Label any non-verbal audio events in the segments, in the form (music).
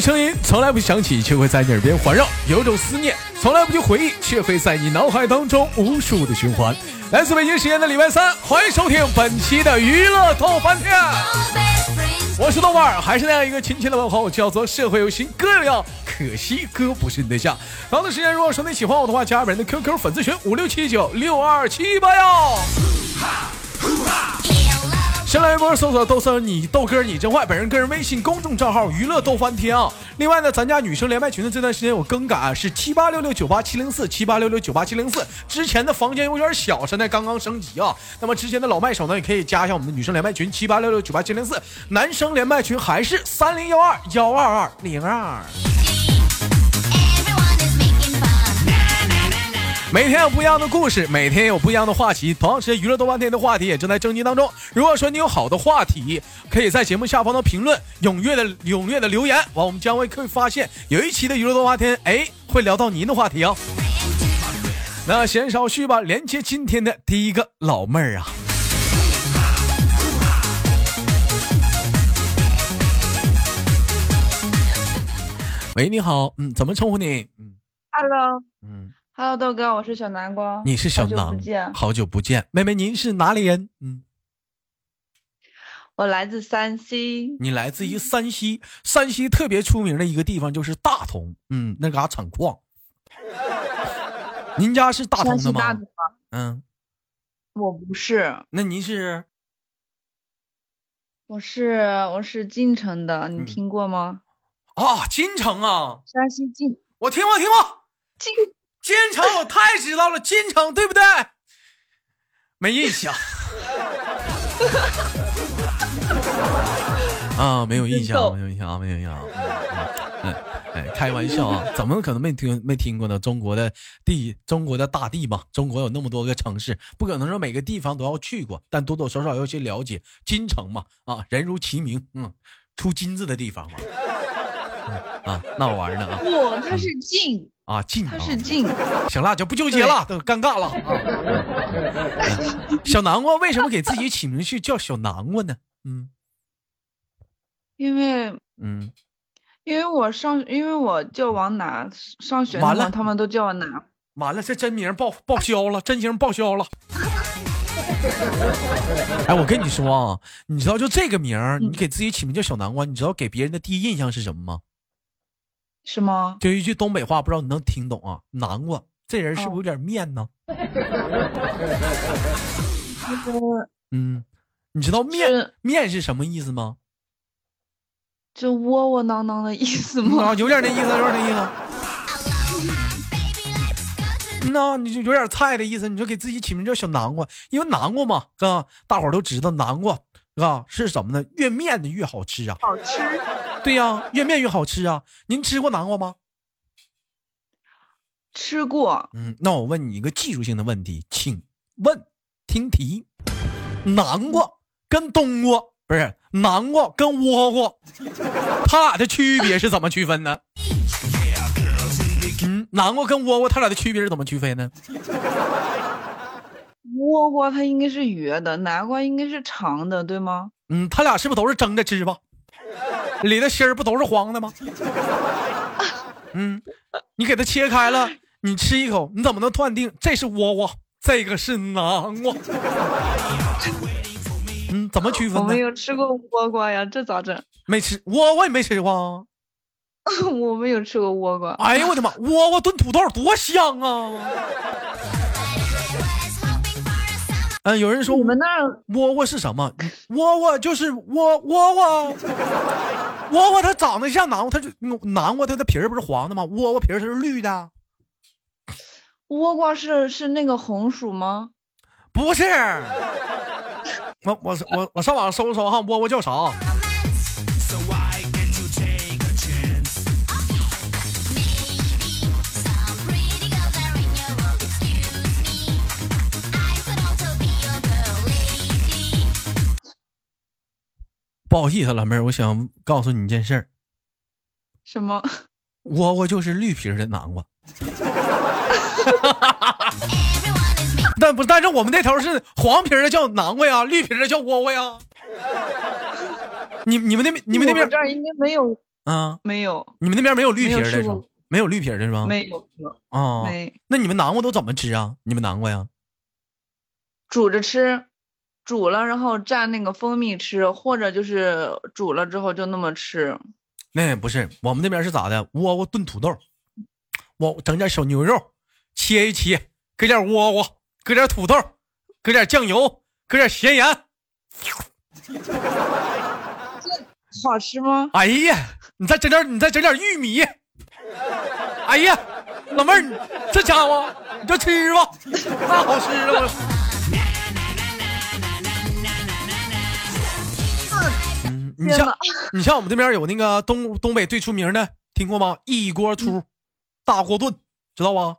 声音从来不响起，却会在你耳边环绕；有种思念从来不去回忆，却会在你脑海当中无数的循环。来自北京时间的礼拜三，欢迎收听本期的娱乐逗翻天，我是豆瓣儿，还是那样一个亲切的问候，叫做社会有心哥有料，可惜哥不是你对象。同样的时间，如果说你喜欢我的话，加本人的 QQ 粉丝群五六七九六二七八幺。先来一波搜索豆生你豆哥你真坏，本人个人微信公众账号娱乐逗翻天啊。另外呢，咱家女生连麦群的这段时间有更改，是七八六六九八七零四七八六六九八七零四。之前的房间有点小，现在刚刚升级啊。那么之前的老麦手呢，也可以加一下我们的女生连麦群七八六六九八七零四，男生连麦群还是三零幺二幺二二零二。每天有不一样的故事，每天有不一样的话题。同样是娱乐多半天的话题也正在征集当中。如果说你有好的话题，可以在节目下方的评论踊跃的踊跃的留言，完我们将会会发现有一期的娱乐多半天，哎，会聊到您的话题哦。那闲少叙吧，连接今天的第一个老妹儿啊。喂，你好，嗯，怎么称呼你？嗯，Hello，嗯。Hello，豆哥，我是小南瓜。你是小南，好久不见，妹妹，您是哪里人？嗯，我来自山西。你来自于山西，山西特别出名的一个地方就是大同，嗯，那嘎产矿。您家是大同的吗？嗯，我不是。那您是？我是我是晋城的，你听过吗？啊，晋城啊，山西晋，我听过，听过晋。金城，我太知道了，金城对不对？没 (laughs) 印象。啊，没有印象，没有印象啊，没有印象。嗯，哎，开玩笑啊，怎么可能没听没听过呢？中国的地，中国的大地嘛，中国有那么多个城市，不可能说每个地方都要去过，但多多少少要去了解。金城嘛，啊，人如其名，嗯，出金子的地方嘛。啊，闹玩呢啊！不，它是静啊，静，他是静。行了，就不纠结了，都尴尬了。小南瓜为什么给自己起名去叫小南瓜呢？嗯，因为嗯，因为我上，因为我叫王楠，上学完了，他们都叫我楠。完了，这真名报报销了，真名报销了。哎，我跟你说啊，你知道就这个名儿，你给自己起名叫小南瓜，你知道给别人的第一印象是什么吗？是吗？就一句东北话，不知道你能听懂啊？南瓜，这人是不是有点面呢？(laughs) 嗯，你知道面面是什么意思吗？就窝窝囊囊的意思吗？啊，有点那意思，有点那意思。那你就有点菜的意思，你就给自己起名叫小南瓜，因为南瓜嘛，哥，大伙都知道南瓜，啊，是什么呢？越面的越好吃啊。好吃。(laughs) 对呀，越面越好吃啊！您吃过南瓜吗？吃过。嗯，那我问你一个技术性的问题，请问，听题：南瓜跟冬瓜不是南瓜跟倭瓜，它俩的区别是怎么区分呢？嗯，南瓜跟倭瓜，它俩的区别是怎么区分呢？(laughs) 倭瓜它应该是圆的，南瓜应该是长的，对吗？嗯，它俩是不是都是蒸着吃吧？里的芯儿不都是黄的吗？嗯，你给它切开了，你吃一口，你怎么能断定这是倭瓜，这个是南瓜？嗯，怎么区分？我没有吃过倭瓜呀，这咋整？没吃倭瓜，也没吃过。(laughs) 我没有吃过倭瓜。哎呦我的妈，倭瓜炖土豆多香啊！嗯，有人说我们那窝窝是什么？窝窝就是窝窝窝，(laughs) 窝窝它长得像南瓜，它就南瓜，它的皮儿不是黄的吗？窝窝皮儿它是绿的。窝瓜是是那个红薯吗？不是，我我我我上网搜搜哈，窝窝叫啥？不好意思，老妹儿，我想告诉你一件事儿。什么？窝窝就是绿皮的南瓜。(laughs) 但不，但是我们那头是黄皮的叫南瓜呀，绿皮的叫窝窝呀。你你们那边你们那边这儿应该没有啊，没有。你们那边没有绿皮的是吗？没有绿皮的是吗？没有。啊，没。那你们南瓜都怎么吃啊？你们南瓜呀？煮着吃，煮了然后蘸那个蜂蜜吃，或者就是煮了之后就那么吃。那不是，我们那边是咋的？窝窝炖土豆，我整点小牛肉，切一切，搁点窝窝，搁点土豆，搁点酱油，搁点咸盐。(laughs) 好吃吗？哎呀，你再整点，你再整点玉米。哎呀，老妹儿，这家伙，你就吃吧，太好吃了。你像你像我们这边有那个东东北最出名的，听过吗？一锅出，大锅炖，知道吧？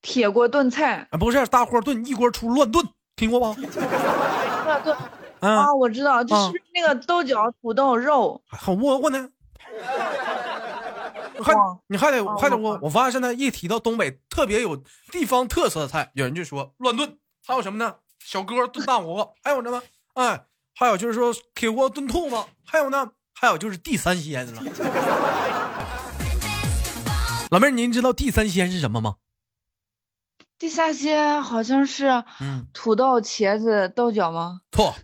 铁锅炖菜啊，不是大锅炖，一锅出乱炖，听过吗？(laughs) 啊，我知道，就是那个豆角、土豆、肉，(laughs) 还窝窝呢。还你还得还得我我发现现在一提到东北特别有地方特色的菜，有人就说乱炖，还有什么呢？小哥炖大鹅，还有什么？哎，还有就是说铁锅炖兔子，还有呢？还有就是地三鲜了。老妹儿，您知道地三鲜是什么吗？地三鲜好像是嗯，土豆、茄子、豆角吗？错。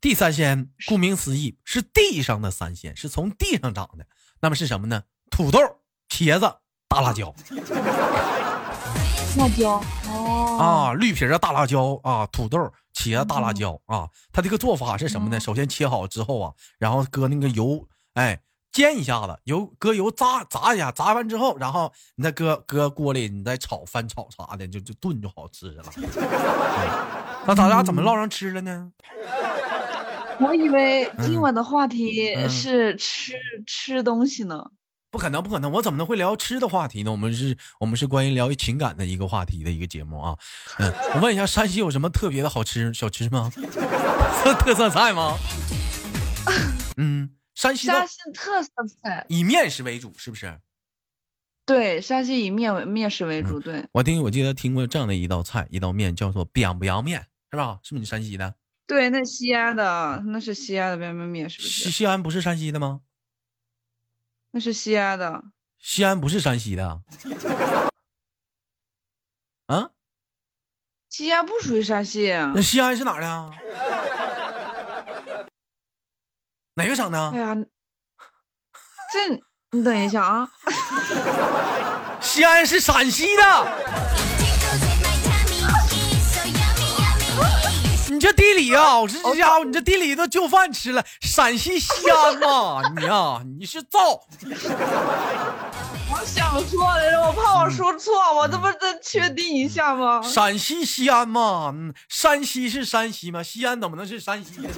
地三鲜，顾名思义是地上的三鲜，是从地上长的。那么是什么呢？土豆、茄子、大辣椒。辣椒哦啊，绿皮的大辣椒啊，土豆、茄子、大辣椒啊。它这个做法是什么呢？首先切好之后啊，然后搁那个油，哎，煎一下子，油搁油炸炸一下，炸完之后，然后你再搁搁锅里，你再炒翻炒啥的，就就炖就好吃了。(laughs) 那咱俩怎么唠上吃了呢？(laughs) 我以为今晚的话题是吃吃东西呢，不可能，不可能，我怎么能会聊吃的话题呢？我们是，我们是关于聊情感的一个话题的一个节目啊。嗯，(laughs) 我问一下，山西有什么特别的好吃小吃吗？(laughs) 特色菜吗？嗯，山西山西特色菜以面食为主，是不是？对，山西以面为面食为主。对，我听我记得听过这样的一道菜，一道面叫做扁不洋面，是吧？是不是你山西的？对，那西安的那是西安的面面面，是不是？西西安不是山西的吗？那是西安的。西安不是山西的。啊？西安不属于山西。那西安是哪的？哪个省的？哎呀，这你等一下啊。(laughs) 西安是陕西的。这地理啊，我说这家伙，你这地理都就饭吃了。陕西西安嘛，你呀，你是造。我想说来着，我怕我说错，我这不再确定一下吗？陕西西安嘛，山西是山西吗？西安怎么能是山西？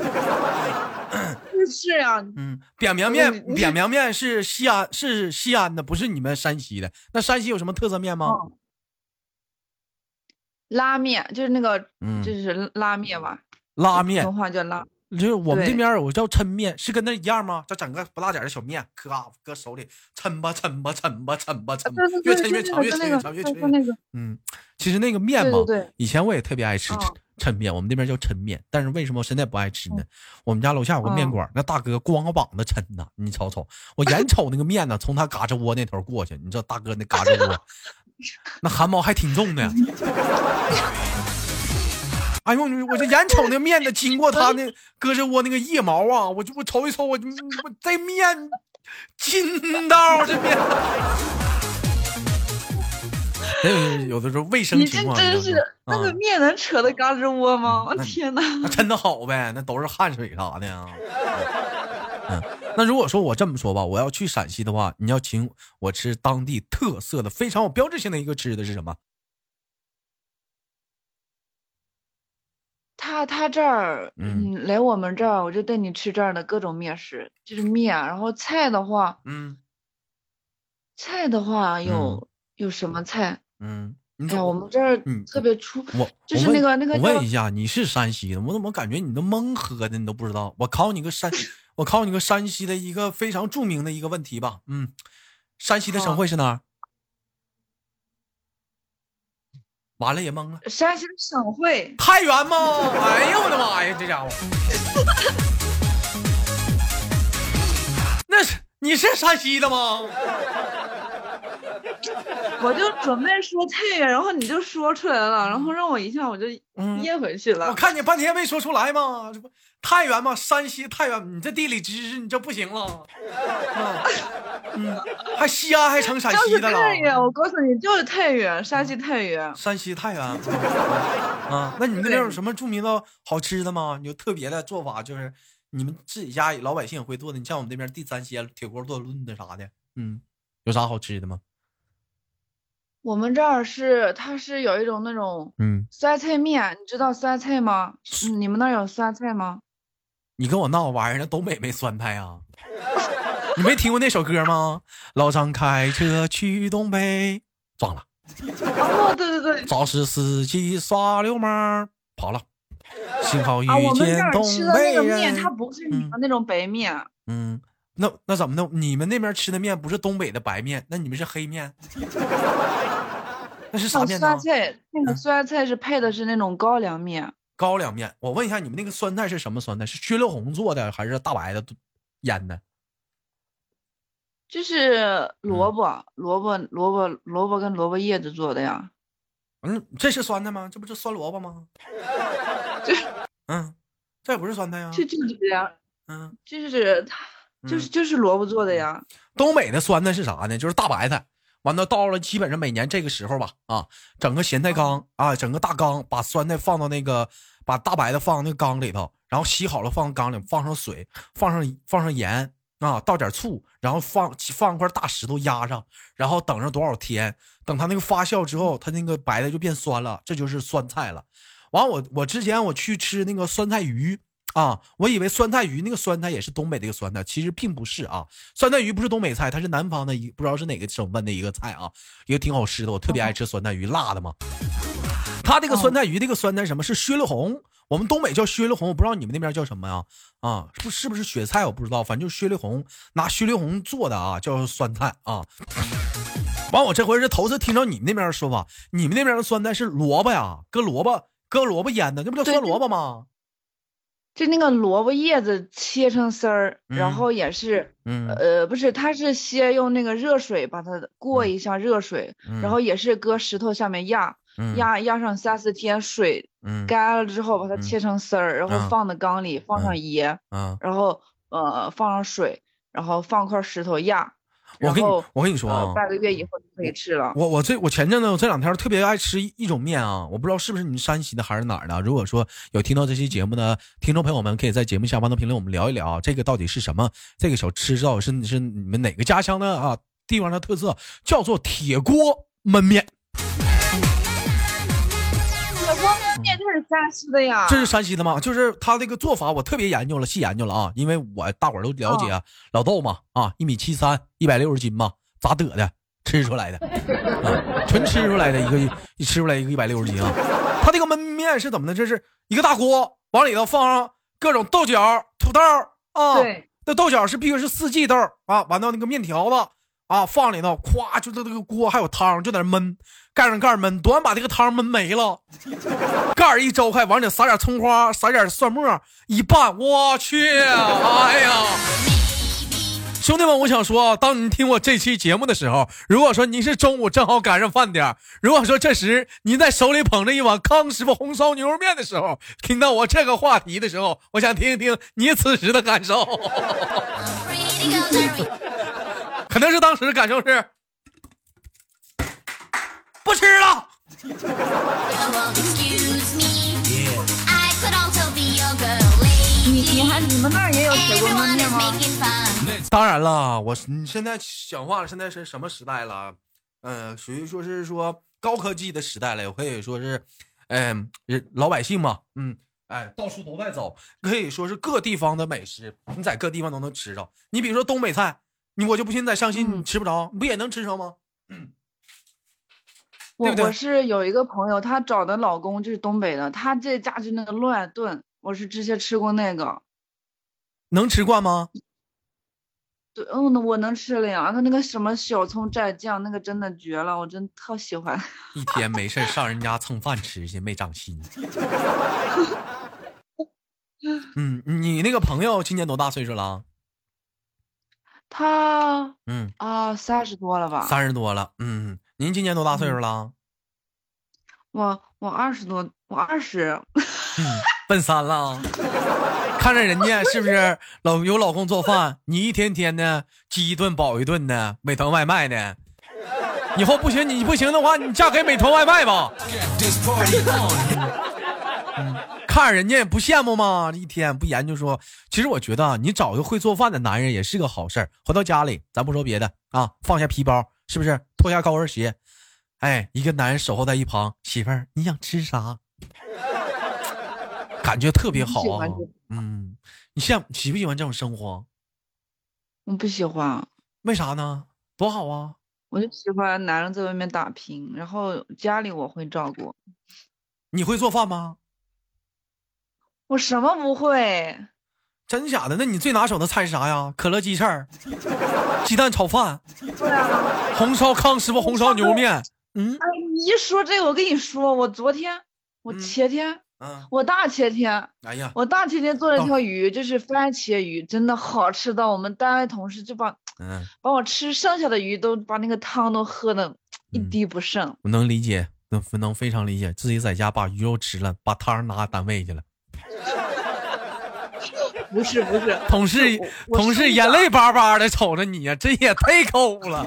是啊，嗯，扁苗面，扁苗面是西安，是西安的，不是你们山西的。那山西有什么特色面吗？拉面就是那个，就是拉面吧。拉面，文化叫拉，就是我们这边有叫抻面，是跟那一样吗？就整个不大点的小面，咔搁手里抻吧抻吧抻吧抻吧抻，越抻越长，越抻越长，越抻越长。嗯，其实那个面嘛，以前我也特别爱吃抻面，我们这边叫抻面。但是为什么我现在不爱吃呢？我们家楼下有个面馆，那大哥光个膀子抻呢，你瞅瞅，我眼瞅那个面呢，从他嘎吱窝那头过去，你知道大哥那嘎吱窝。(laughs) 那汗毛还挺重的，哎呦，我这眼瞅那面子，经过他那胳肢窝那个腋毛啊，我就我瞅一瞅，我我这面筋道这面，有有的时候卫生情况，你这真是那个面能扯到胳肢窝吗？我天哪，那抻的好呗，那都是汗水啥的呀。嗯，那如果说我这么说吧，我要去陕西的话，你要请我吃当地特色的、非常有标志性的一个吃的是什么？他他这儿，嗯，来我们这儿，我就带你吃这儿的各种面食，就是面。然后菜的话，嗯，菜的话有有什么菜？嗯，你看我们这儿特别出，我就是那个那个。我问一下，你是山西的？我怎么感觉你都蒙喝的？你都不知道？我考你个山。我考你个山西的一个非常著名的一个问题吧，嗯，山西的省会是哪儿？完了也懵了。山西的省会太原吗？(laughs) 哎呦我的妈呀，这家伙！(laughs) 那是你是山西的吗？(laughs) 我就准备说太原，然后你就说出来了，然后让我一下我就噎回去了。我看你半天没说出来吗？这不太原吗？山西太原，你这地理知识你这不行了。嗯，还西安还成陕西的了。太原，我告诉你，就是太原，山西太原。山西太原。啊，那你们那边有什么著名的好吃的吗？有特别的做法，就是你们自己家老百姓会做的。你像我们这边地三鲜、铁锅炖炖的啥的，嗯，有啥好吃的吗？我们这儿是，它是有一种那种，嗯，酸菜面，你知道酸菜吗？你们那儿有酸菜吗？你跟我闹玩呢？东北没酸菜啊？(laughs) 你没听过那首歌吗？老张开车去东北，撞了。哦，对对对。肇事司机耍流氓，跑了。幸好遇见东北人。我们这儿吃的那个面，它不是你们那种白面。嗯。那那怎么弄？你们那边吃的面不是东北的白面，那你们是黑面？(laughs) 那是啥面呢？酸菜，那个酸菜是配的是那种高粱面。高粱面，我问一下，你们那个酸菜是什么酸菜？是薛六红做的还是大白的腌的？就是萝卜，萝卜，萝卜，萝卜跟萝卜叶子做的呀。嗯，这是酸菜吗？这不是酸萝卜吗？(laughs) 这，嗯，这也不是酸菜呀。这就是这样。嗯，就是它。就是就是萝卜做的呀。东北的酸菜是啥呢？就是大白菜。完了到了基本上每年这个时候吧，啊，整个咸菜缸啊，整个大缸把酸菜放到那个，把大白菜放到那个缸里头，然后洗好了放缸里，放上水，放上放上盐啊，倒点醋，然后放放块大石头压上，然后等上多少天，等它那个发酵之后，它那个白菜就变酸了，这就是酸菜了。完我我之前我去吃那个酸菜鱼。啊，我以为酸菜鱼那个酸菜也是东北的一个酸菜，其实并不是啊。酸菜鱼不是东北菜，它是南方的一不知道是哪个省份的一个菜啊，一个挺好吃的，我特别爱吃酸菜鱼，辣的嘛。它这个酸菜鱼这个酸菜什么是薛了红？我们东北叫薛了红，我不知道你们那边叫什么呀？啊，不是不是雪菜，我不知道，反正就是薛了红，拿薛了红做的啊，叫酸菜啊。完，我这回是头次听到你们那边的说法，你们那边的酸菜是萝卜呀，搁萝卜搁萝卜腌的，那不叫酸萝卜吗？就那个萝卜叶子切成丝儿，然后也是，呃，不是，它是先用那个热水把它过一下热水，然后也是搁石头下面压，压压上三四天，水干了之后把它切成丝儿，然后放在缸里，放上盐，然后呃放上水，然后放块石头压。我跟你我跟你说啊，半个月以后就可以吃了。我我这我前阵子我这两天特别爱吃一种面啊，我不知道是不是你们山西的还是哪儿的。如果说有听到这期节目的听众朋友们，可以在节目下方的评论我们聊一聊，这个到底是什么？这个小吃到底是是你们哪个家乡的啊地方的特色？叫做铁锅焖面。面就是山西的呀，这是山西的吗？就是他这个做法，我特别研究了，细研究了啊，因为我大伙儿都了解老豆嘛，啊，一米七三，一百六十斤嘛，咋得的？吃出来的，啊，纯吃出来的一个，一吃出来一个一百六十斤啊。他这个焖面是怎么的？这是一个大锅，往里头放上各种豆角、土豆啊，对，那豆角是必须是四季豆啊，完到那个面条子。啊，放里头，咵，就这这个锅还有汤，就在那焖，盖上盖焖，多把这个汤焖没了，盖一周开，往里撒点葱花，撒点蒜末，一拌，我去，哎呀，兄弟们，我想说，当你听我这期节目的时候，如果说你是中午正好赶上饭点如果说这时您在手里捧着一碗康师傅红烧牛肉面的时候，听到我这个话题的时候，我想听一听你此时的感受。(laughs) 可能是当时感受是不吃了。你你还你们那儿也有铁锅焖面吗？当然了，我你现在讲话了，现在是什么时代了？嗯，属于说是说高科技的时代了，也可以说是，嗯，老百姓嘛，嗯，哎，到处都在走，可以说是各地方的美食，你在各地方都能吃着。你比如说东北菜。你我就不信在上新你吃不着，你不也能吃着吗？嗯，我我是有一个朋友，她找的老公就是东北的，他这家就那个乱炖，我是之前吃过那个，能吃惯吗？对，嗯，我能吃了呀，他那个什么小葱蘸酱，那个真的绝了，我真特喜欢。一天没事上人家蹭饭吃去，没长心。嗯，你那个朋友今年多大岁数了？他嗯啊，三十多了吧？三十多了，嗯。您今年多大岁数了？我我二十多，我二十。奔三了。看着人家是不是老有老公做饭，你一天天的饥一顿饱一顿的，美团外卖的。以后不行，你不行的话，你嫁给美团外卖吧。(laughs) 看人家也不羡慕吗？一天不研究说，其实我觉得啊你找一个会做饭的男人也是个好事儿。回到家里，咱不说别的啊，放下皮包，是不是脱下高跟鞋？哎，一个男人守候在一旁，媳妇儿，你想吃啥？感觉特别好啊。嗯，你羡喜不喜欢这种生活？我不喜欢。为啥呢？多好啊！我就喜欢男人在外面打拼，然后家里我会照顾。你会做饭吗？我什么不会。真假的？那你最拿手的菜是啥呀？可乐鸡翅、鸡蛋炒饭、红烧康师傅红烧牛肉面。嗯。哎，你一说这个，我跟你说，我昨天，我前天，嗯，我大前天，哎呀，我大前天做了一条鱼，就是番茄鱼，真的好吃到我们单位同事就把。嗯，把我吃剩下的鱼都把那个汤都喝的一滴不剩。我能理解，能能非常理解，自己在家把鱼肉吃了，把汤拿单位去了。不是不是，同事同事眼泪巴巴的瞅着你呀，这也太抠了。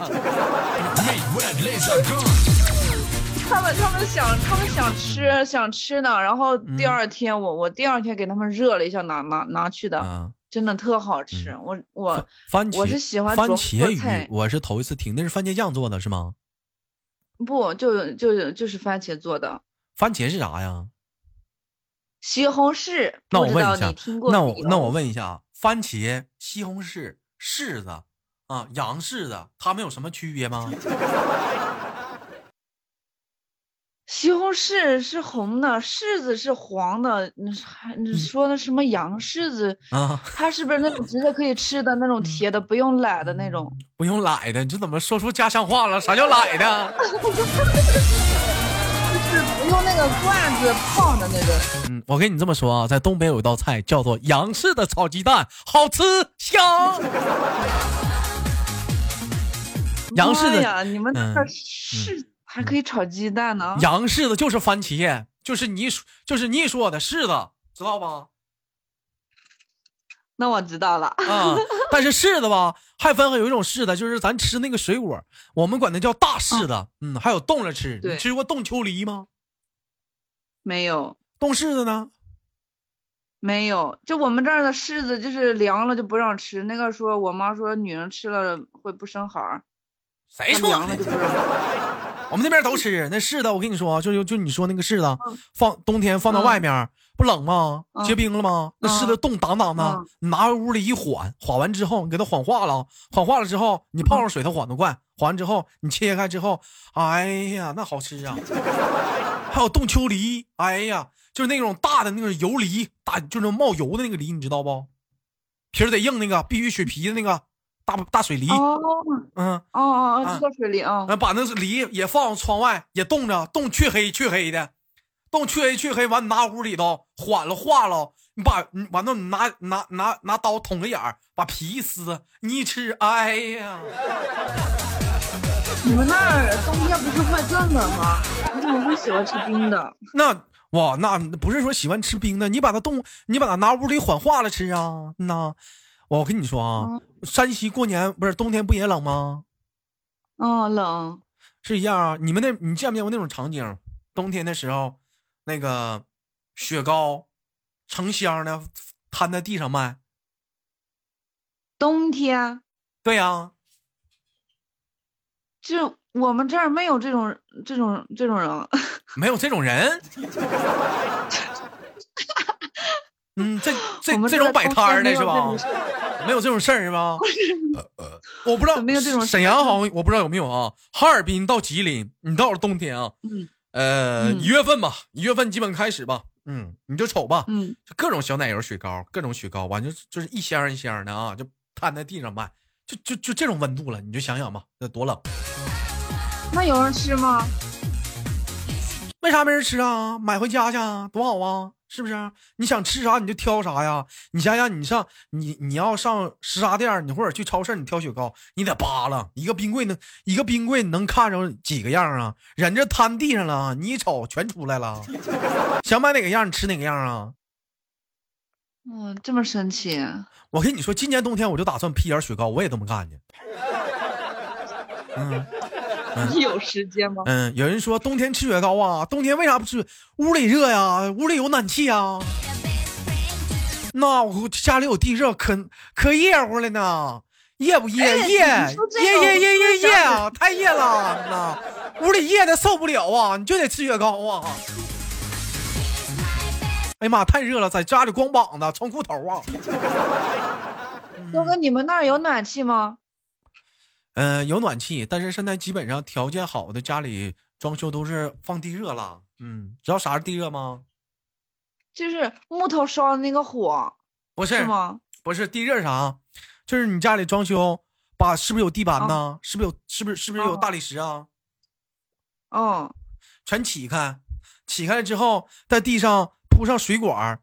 他们他们想他们想吃想吃呢，然后第二天我我第二天给他们热了一下拿拿拿去的。真的特好吃，我我番茄我是喜欢番茄鱼，我是头一次听，那是番茄酱做的是吗？不，就就就是番茄做的。番茄是啥呀？西红柿。那我问一下，那我那我问一下，番茄、西红柿、柿子啊，洋柿子，它们有什么区别吗？(laughs) 西红柿是红的，柿子是黄的。你还你说的什么洋柿子啊？它是不是那种直接可以吃的那种铁的，不用奶的那种？不用奶的，你这怎么说出家乡话了？啥叫奶的？(laughs) 用那个罐子泡的那个。嗯，我跟你这么说啊，在东北有一道菜叫做杨氏的炒鸡蛋，好吃香。杨氏的呀，你们那是。还可以炒鸡蛋呢。杨柿子就是番茄，就是你就是你说的柿子，知道吧？那我知道了。啊，(laughs) 但是柿子吧，还分有一种柿子，就是咱吃那个水果，我们管它叫大柿子。嗯，还有冻着吃。你吃过冻秋梨吗？没有。冻柿子呢？没有。就我们这儿的柿子，就是凉了就不让吃。那个说，我妈说女人吃了会不生孩儿。谁说？凉了就不让。(laughs) 我们那边都吃那柿子，我跟你说，就就你说那个柿子，放冬天放到外面不冷吗？结冰了吗？那柿子冻当当的，你拿屋里一缓，缓完之后你给它缓化了，缓化了之后你泡上水它缓得快，缓完之后你切开之后，哎呀，那好吃啊！还有冻秋梨，哎呀，就是那种大的那个油梨，大就是冒油的那个梨，你知道不？皮儿得硬那个，必须削皮的那个。大大水梨，哦，嗯，哦哦哦，知道水梨啊，把那梨也放窗外，也冻着，冻黢黑黢黑的，冻黢黑黢黑，完你拿屋里头缓了化了，你把你完了你拿拿拿拿刀捅个眼儿，把皮一撕，你一吃，哎呀！你们那儿冬天不是会更冷吗？你怎么会喜欢吃冰的？那哇，那不是说喜欢吃冰的，你把它冻，你把它拿屋里缓化了吃啊，那。我跟你说啊，山西过年不是冬天不也冷吗？哦，冷是一样啊。你们那，你见没见过那种场景？冬天的时候，那个雪糕成箱的摊在地上卖。冬天？对呀。就我们这儿没有这种这种这种人。(laughs) 没有这种人。(laughs) 嗯，这这这种摆摊的是吧？没有这种事儿是吧？(laughs) 我不知道，没有这种。沈阳好像我不知道有没有啊。哈尔滨到吉林，你到了冬天啊，嗯，呃，一月份吧，一月份基本开始吧，嗯，你就瞅吧，嗯，各种小奶油雪糕，各种雪糕，完就就是一箱一箱的啊，就摊在地上卖，就就就这种温度了，你就想想吧，那多冷。那有人吃吗？为啥没人吃啊？买回家去啊，多好啊！是不是？你想吃啥你就挑啥呀？你想想，你上你你要上食杂店，你或者去超市，你挑雪糕，你得扒拉一个冰柜能一个冰柜能看着几个样啊？人这摊地上了，你一瞅全出来了。(laughs) 想买哪个样你吃哪个样啊？嗯，这么神奇。我跟你说，今年冬天我就打算批点雪糕，我也这么干去。嗯。你有时间吗？嗯，有人说冬天吃雪糕啊，冬天为啥不吃？屋里热呀，屋里有暖气啊。那我家里有地热，可可热乎了呢，热不热？热热热热热热啊，太热了，那屋里热的受不了啊，你就得吃雪糕啊。哎呀妈，太热了，在家里光膀子穿裤头啊。(laughs) 哥哥，你们那儿有暖气吗？嗯，有暖气，但是现在基本上条件好的家里装修都是放地热了。嗯，知道啥是地热吗？就是木头烧的那个火，不是吗？不是地热啥？就是你家里装修，把是不是有地板呢？是不是有？是不是是不是有大理石啊？哦，全起开，起开了之后，在地上铺上水管，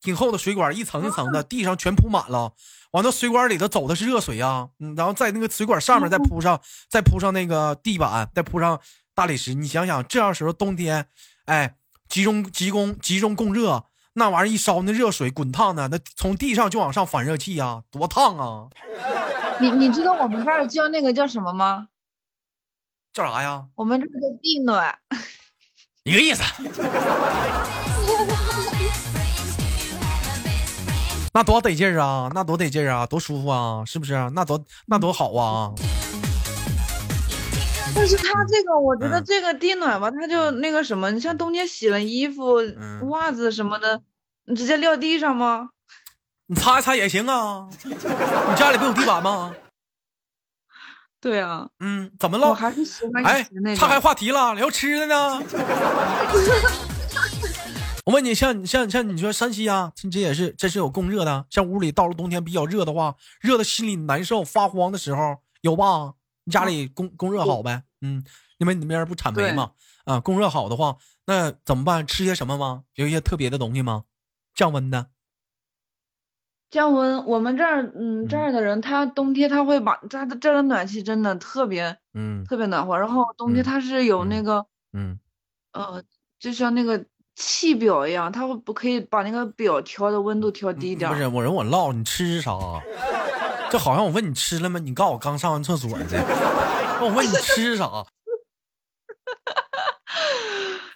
挺厚的水管，一层一层的，地上全铺满了。完了水管里头走的是热水呀，嗯，然后在那个水管上面再铺上，再铺上那个地板，再铺上大理石。你想想，这样时候冬天，哎，集中集中集中供热，那玩意儿一烧，那热水滚烫的，那从地上就往上反热气呀，多烫啊！你你知道我们这儿叫那个叫什么吗？叫啥呀？我们这叫地暖，一个意思。(laughs) 那多得劲儿啊！那多得劲儿啊！多舒服啊！是不是？那多那多好啊！但是它这个，我觉得这个地暖吧，它就那个什么，你像冬天洗了衣服、袜子什么的，你直接撂地上吗？你擦一擦也行啊！你家里不有地板吗？对啊。嗯，怎么了？我还是喜欢哎，岔开话题了，聊吃的呢。(laughs) 我问你，像像像你说山西啊，这也是这是有供热的。像屋里到了冬天比较热的话，热的心里难受发慌的时候有吧？你家里供供热好呗？嗯，因为你那边不产煤嘛，啊，供热好的话，那怎么办？吃些什么吗？有一些特别的东西吗？降温的？降温？我们这儿，嗯，这儿的人他冬天他会把他的这儿的暖气真的特别，嗯，特别暖和。然后冬天他是有那个，嗯，呃，就像那个。气表一样，他会不可以把那个表调的温度调低一点？不是，我人我唠，你吃啥？(laughs) 这好像我问你吃了吗？你告诉我刚上完厕所的。我问你吃啥？(laughs)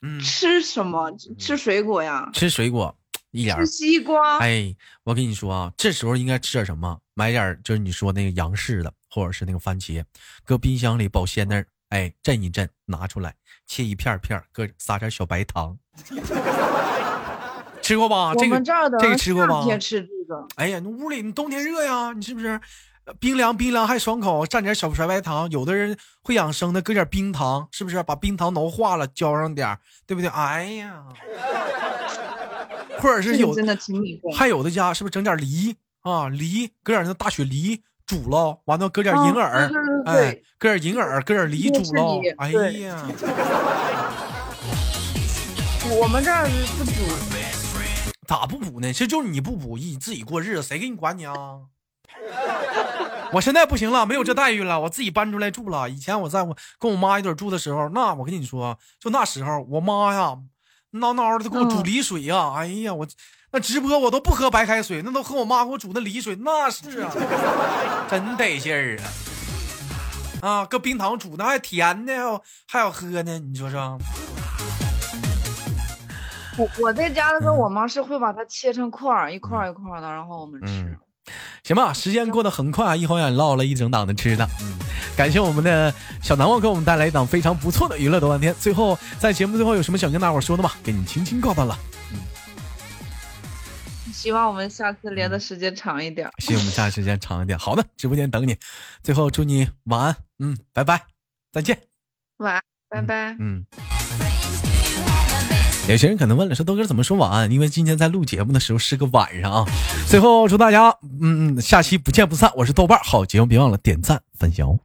嗯，吃什么？吃水果呀？吃水果，一点。吃西瓜。哎，我跟你说啊，这时候应该吃点什么？买点就是你说那个洋式的，或者是那个番茄，搁冰箱里保鲜那儿，哎，震一震，拿出来。切一片片，搁撒点小白糖，吃过吧？这个这个吃过吧？吃这个。哎呀，那屋里你冬天热呀，你是不是？冰凉冰凉还爽口，蘸点小小白糖。有的人会养生的，搁点冰糖，是不是？把冰糖熬化了，浇上点，对不对？哎呀，或者是有还有的家是不是整点梨啊？梨搁点那大雪梨。煮了，完了搁点银耳，哎，搁点银耳，搁点梨煮了。哎呀，我们这儿不补，咋不补呢？这就是你不补，你自己过日子，谁给你管你啊？(laughs) 我现在不行了，没有这待遇了，我自己搬出来住了。以前我在我跟我妈一堆住的时候，那我跟你说，就那时候，我妈呀，闹闹的给我煮梨水呀，哎呀，我。那直播我都不喝白开水，那都喝我妈给我煮的梨水，那是啊，(laughs) 真得劲儿啊！啊，搁冰糖煮的还甜呢，还好喝呢，你说说。我我在家的时候，我妈是会把它切成块儿，一块儿一块儿的，然后我们吃。行吧，时间过得很快，一晃眼唠了一整档的吃的。嗯，感谢我们的小南瓜给我们带来一档非常不错的娱乐的半天。最后，在节目最后有什么想跟大伙说的吗？给你轻轻告白了。希望我们下次连的时间长一点。(laughs) 希望我们下次时间长一点。好的，直播间等你。最后祝你晚安，嗯，拜拜，再见。晚安，拜拜。嗯。有些人可能问了，说豆哥怎么说晚安？因为今天在录节目的时候是个晚上啊。最后祝大家，嗯，下期不见不散。我是豆瓣，好节目别忘了点赞分享哦。